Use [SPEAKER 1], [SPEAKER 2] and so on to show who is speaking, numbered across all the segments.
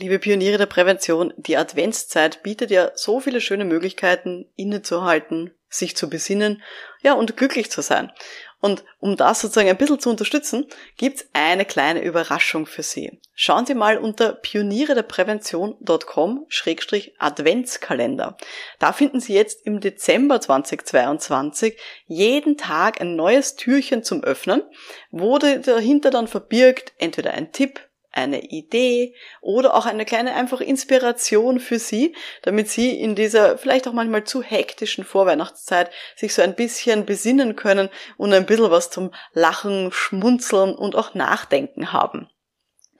[SPEAKER 1] Liebe Pioniere der Prävention, die Adventszeit bietet ja so viele schöne Möglichkeiten, innezuhalten, sich zu besinnen, ja, und glücklich zu sein. Und um das sozusagen ein bisschen zu unterstützen, gibt's eine kleine Überraschung für Sie. Schauen Sie mal unter pionierederprävention.com-adventskalender. Da finden Sie jetzt im Dezember 2022 jeden Tag ein neues Türchen zum Öffnen, wo dahinter dann verbirgt entweder ein Tipp, eine Idee oder auch eine kleine einfach Inspiration für Sie, damit Sie in dieser vielleicht auch manchmal zu hektischen Vorweihnachtszeit sich so ein bisschen besinnen können und ein bisschen was zum Lachen, Schmunzeln und auch Nachdenken haben.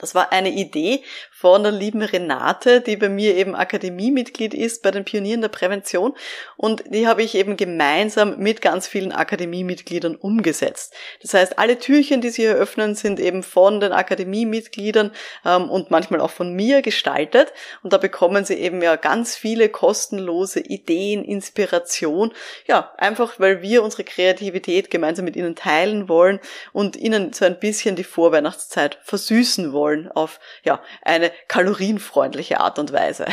[SPEAKER 1] Das war eine Idee von der lieben Renate, die bei mir eben Akademiemitglied ist bei den Pionieren der Prävention. Und die habe ich eben gemeinsam mit ganz vielen Akademiemitgliedern umgesetzt. Das heißt, alle Türchen, die sie eröffnen, sind eben von den Akademiemitgliedern ähm, und manchmal auch von mir gestaltet. Und da bekommen sie eben ja ganz viele kostenlose Ideen, Inspiration, ja, einfach weil wir unsere Kreativität gemeinsam mit ihnen teilen wollen und ihnen so ein bisschen die Vorweihnachtszeit versüßen wollen auf ja, eine kalorienfreundliche Art und Weise.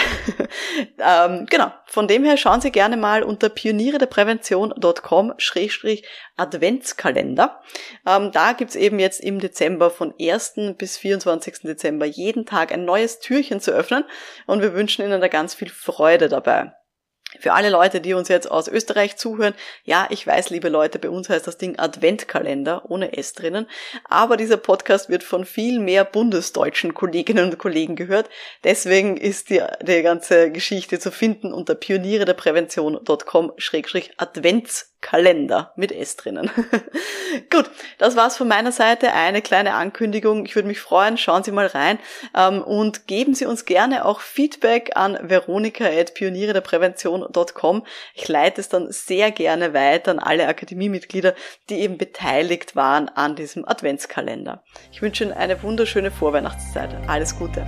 [SPEAKER 1] ähm, genau, von dem her schauen Sie gerne mal unter pionierederprävention.com-adventskalender. Ähm, da gibt's eben jetzt im Dezember von 1. bis 24. Dezember jeden Tag ein neues Türchen zu öffnen und wir wünschen Ihnen da ganz viel Freude dabei. Für alle Leute, die uns jetzt aus Österreich zuhören, ja, ich weiß, liebe Leute, bei uns heißt das Ding Adventkalender ohne S drinnen, aber dieser Podcast wird von viel mehr bundesdeutschen Kolleginnen und Kollegen gehört. Deswegen ist die, die ganze Geschichte zu finden unter pioniere der Prävention.com-advents Kalender mit S drinnen. Gut, das war's von meiner Seite. Eine kleine Ankündigung. Ich würde mich freuen. Schauen Sie mal rein ähm, und geben Sie uns gerne auch Feedback an veronika.pionierederprävention.com. Ich leite es dann sehr gerne weiter an alle Akademiemitglieder, die eben beteiligt waren an diesem Adventskalender. Ich wünsche Ihnen eine wunderschöne Vorweihnachtszeit. Alles Gute.